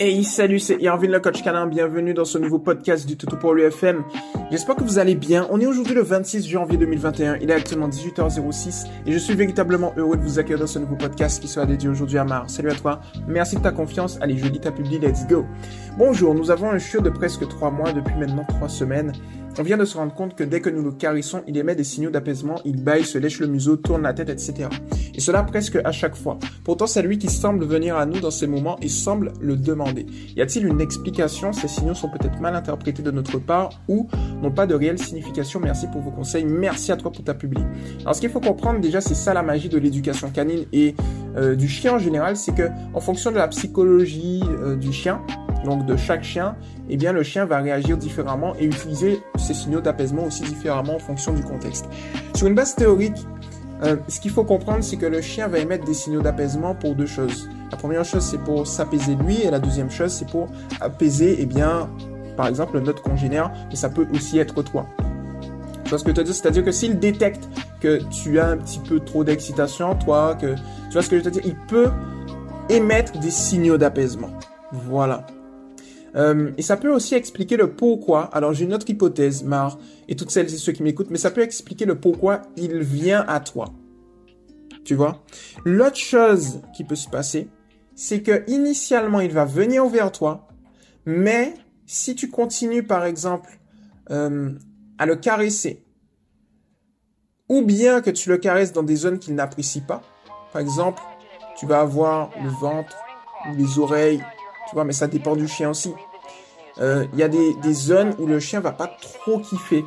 Hey salut, c'est Irvin le coach canin, bienvenue dans ce nouveau podcast du Toto pour l'UFM. J'espère que vous allez bien. On est aujourd'hui le 26 janvier 2021, il est actuellement 18h06 et je suis véritablement heureux de vous accueillir dans ce nouveau podcast qui sera dédié aujourd'hui à Mar. Salut à toi, merci de ta confiance, allez je lis ta publi, let's go. Bonjour, nous avons un chiot de presque 3 mois depuis maintenant 3 semaines. On vient de se rendre compte que dès que nous le caressons, il émet des signaux d'apaisement, il baille, se lèche le museau, tourne la tête, etc. Et cela presque à chaque fois. Pourtant, c'est lui qui semble venir à nous dans ces moments et semble le demander. Y a-t-il une explication? Ces signaux sont peut-être mal interprétés de notre part ou n'ont pas de réelle signification. Merci pour vos conseils. Merci à toi pour ta publi. Alors, ce qu'il faut comprendre déjà, c'est ça la magie de l'éducation canine et euh, du chien en général, c'est que en fonction de la psychologie euh, du chien, donc de chaque chien, eh bien le chien va réagir différemment et utiliser ces signaux d'apaisement aussi différemment en fonction du contexte. Sur une base théorique, euh, ce qu'il faut comprendre, c'est que le chien va émettre des signaux d'apaisement pour deux choses. La première chose, c'est pour s'apaiser lui, et la deuxième chose, c'est pour apaiser, eh bien, par exemple, notre congénère, mais ça peut aussi être toi. Tu vois ce que je veux dire? C'est-à-dire que s'il détecte que tu as un petit peu trop d'excitation, toi, que tu vois ce que je veux dire, il peut émettre des signaux d'apaisement. Voilà. Euh, et ça peut aussi expliquer le pourquoi. Alors j'ai une autre hypothèse, Mar, et toutes celles et ceux qui m'écoutent, mais ça peut expliquer le pourquoi il vient à toi. Tu vois? L'autre chose qui peut se passer, c'est que initialement il va venir vers toi, mais si tu continues par exemple euh, à le caresser, ou bien que tu le caresses dans des zones qu'il n'apprécie pas, par exemple, tu vas avoir le ventre ou les oreilles tu vois, mais ça dépend du chien aussi. Euh, il y a des, des, zones où le chien va pas trop kiffer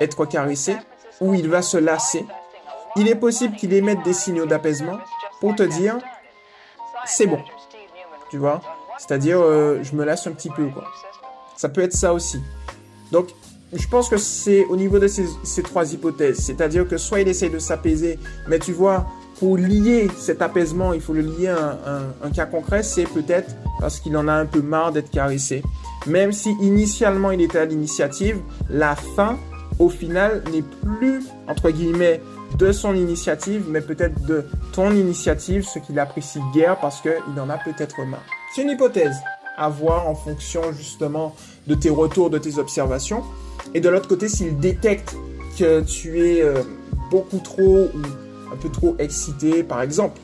être caressé, où il va se lasser. Il est possible qu'il émette des signaux d'apaisement pour te dire c'est bon. Tu vois? C'est-à-dire euh, je me lasse un petit peu quoi. Ça peut être ça aussi. Donc je pense que c'est au niveau de ces, ces trois hypothèses. C'est-à-dire que soit il essaye de s'apaiser, mais tu vois, pour lier cet apaisement, il faut le lier à un, cas concret, c'est peut-être parce qu'il en a un peu marre d'être caressé. Même si initialement il était à l'initiative, la fin, au final, n'est plus, entre guillemets, de son initiative, mais peut-être de ton initiative, ce qu'il apprécie guère parce qu'il en a peut-être marre. C'est une hypothèse à voir en fonction justement de tes retours, de tes observations. Et de l'autre côté, s'il détecte que tu es euh, beaucoup trop ou un peu trop excité, par exemple,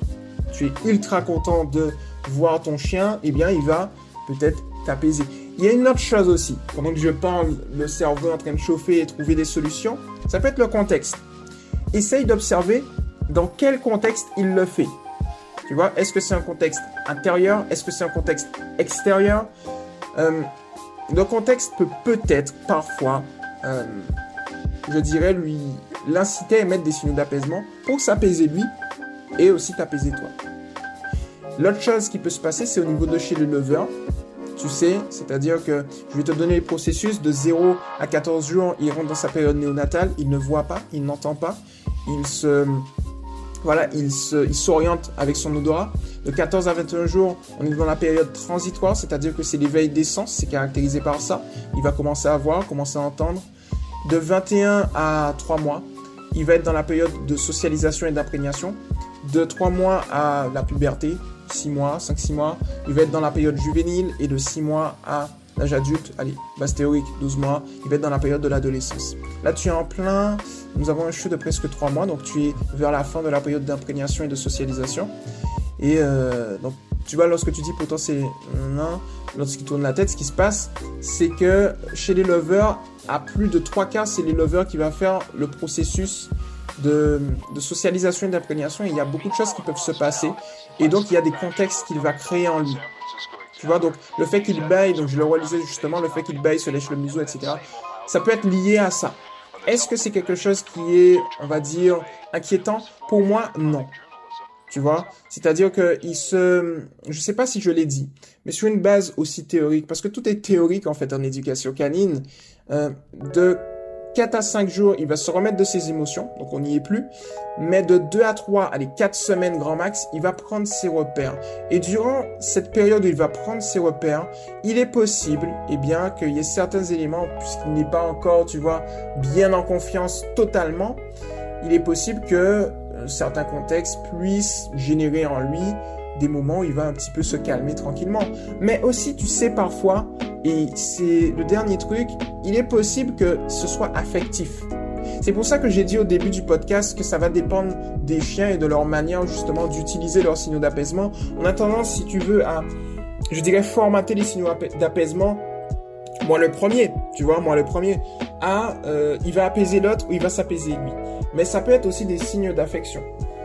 tu es ultra content de voir ton chien, eh bien, il va peut-être t'apaiser. Il y a une autre chose aussi. Pendant que je parle, le cerveau en train de chauffer et trouver des solutions, ça peut être le contexte. Essaye d'observer dans quel contexte il le fait. Tu vois, est-ce que c'est un contexte intérieur? Est-ce que c'est un contexte extérieur? Euh, Le contexte peut peut-être parfois, euh, je dirais, lui l'inciter à émettre des signaux d'apaisement pour s'apaiser lui et aussi t'apaiser toi. L'autre chose qui peut se passer, c'est au niveau de chez le lover. Tu sais, c'est-à-dire que je vais te donner les processus de 0 à 14 jours, il rentre dans sa période néonatale, il ne voit pas, il n'entend pas, il se voilà, il s'oriente avec son odorat. De 14 à 21 jours, on est dans la période transitoire, c'est-à-dire que c'est l'éveil des sens, c'est caractérisé par ça. Il va commencer à voir, commencer à entendre. De 21 à 3 mois, il va être dans la période de socialisation et d'imprégnation. De 3 mois à la puberté, 6 mois, 5-6 mois, il va être dans la période juvénile et de 6 mois à l'âge adulte, allez, base théorique, 12 mois, il va être dans la période de l'adolescence. Là, tu es en plein, nous avons un cheveu de presque 3 mois, donc tu es vers la fin de la période d'imprégnation et de socialisation. Et euh, donc, tu vois, lorsque tu dis pourtant c'est un, lorsqu'il tourne la tête, ce qui se passe, c'est que chez les lovers, à plus de 3 quarts, c'est les lovers qui va faire le processus de, socialisation et d'imprégnation. Il y a beaucoup de choses qui peuvent se passer. Et donc, il y a des contextes qu'il va créer en lui. Tu vois, donc le fait qu'il baille, donc je le relisais justement, le fait qu'il baille, se lèche le museau, etc. Ça peut être lié à ça. Est-ce que c'est quelque chose qui est, on va dire, inquiétant? Pour moi, non. Tu vois? C'est-à-dire que il se... Je sais pas si je l'ai dit, mais sur une base aussi théorique, parce que tout est théorique en fait en éducation canine, euh, de 4 à 5 jours, il va se remettre de ses émotions, donc on n'y est plus. Mais de 2 à 3, allez, 4 semaines grand max, il va prendre ses repères. Et durant cette période où il va prendre ses repères, il est possible, eh bien, qu'il y ait certains éléments, puisqu'il n'est pas encore, tu vois, bien en confiance totalement, il est possible que euh, certains contextes puissent générer en lui des moments où il va un petit peu se calmer tranquillement. Mais aussi, tu sais, parfois, et c'est le dernier truc, il est possible que ce soit affectif. C'est pour ça que j'ai dit au début du podcast que ça va dépendre des chiens et de leur manière justement d'utiliser leurs signaux d'apaisement. On a tendance, si tu veux, à, je dirais, formater les signaux d'apaisement. Moi le premier, tu vois, moi le premier, à, euh, il va apaiser l'autre ou il va s'apaiser lui. Mais ça peut être aussi des signes d'affection.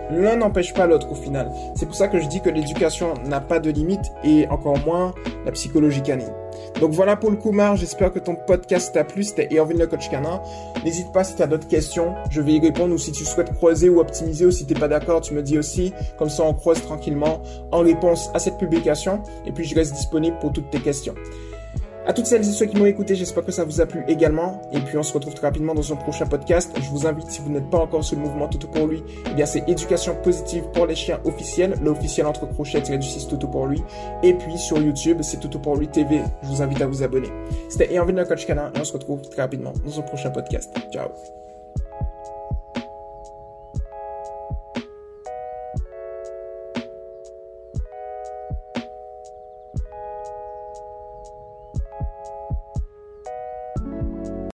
L'un n'empêche pas l'autre au final. C'est pour ça que je dis que l'éducation n'a pas de limite et encore moins la psychologie canine. Donc voilà pour le coup, Mar. J'espère que ton podcast t'a plu. C'était Erwin le coach canin. N'hésite pas si tu d'autres questions. Je vais y répondre ou si tu souhaites croiser ou optimiser ou si t'es pas d'accord, tu me dis aussi. Comme ça, on croise tranquillement en réponse à cette publication. Et puis, je reste disponible pour toutes tes questions. À toutes celles et ceux qui m'ont écouté, j'espère que ça vous a plu également. Et puis on se retrouve très rapidement dans un prochain podcast. Je vous invite, si vous n'êtes pas encore sur le mouvement Toto pour lui, eh bien c'est éducation positive pour les chiens officiels, l'officiel entre crochets du 6 Toto pour lui. Et puis sur YouTube, c'est Toto pour lui TV. Je vous invite à vous abonner. C'était Erwin le coach canin et on se retrouve très rapidement dans un prochain podcast. Ciao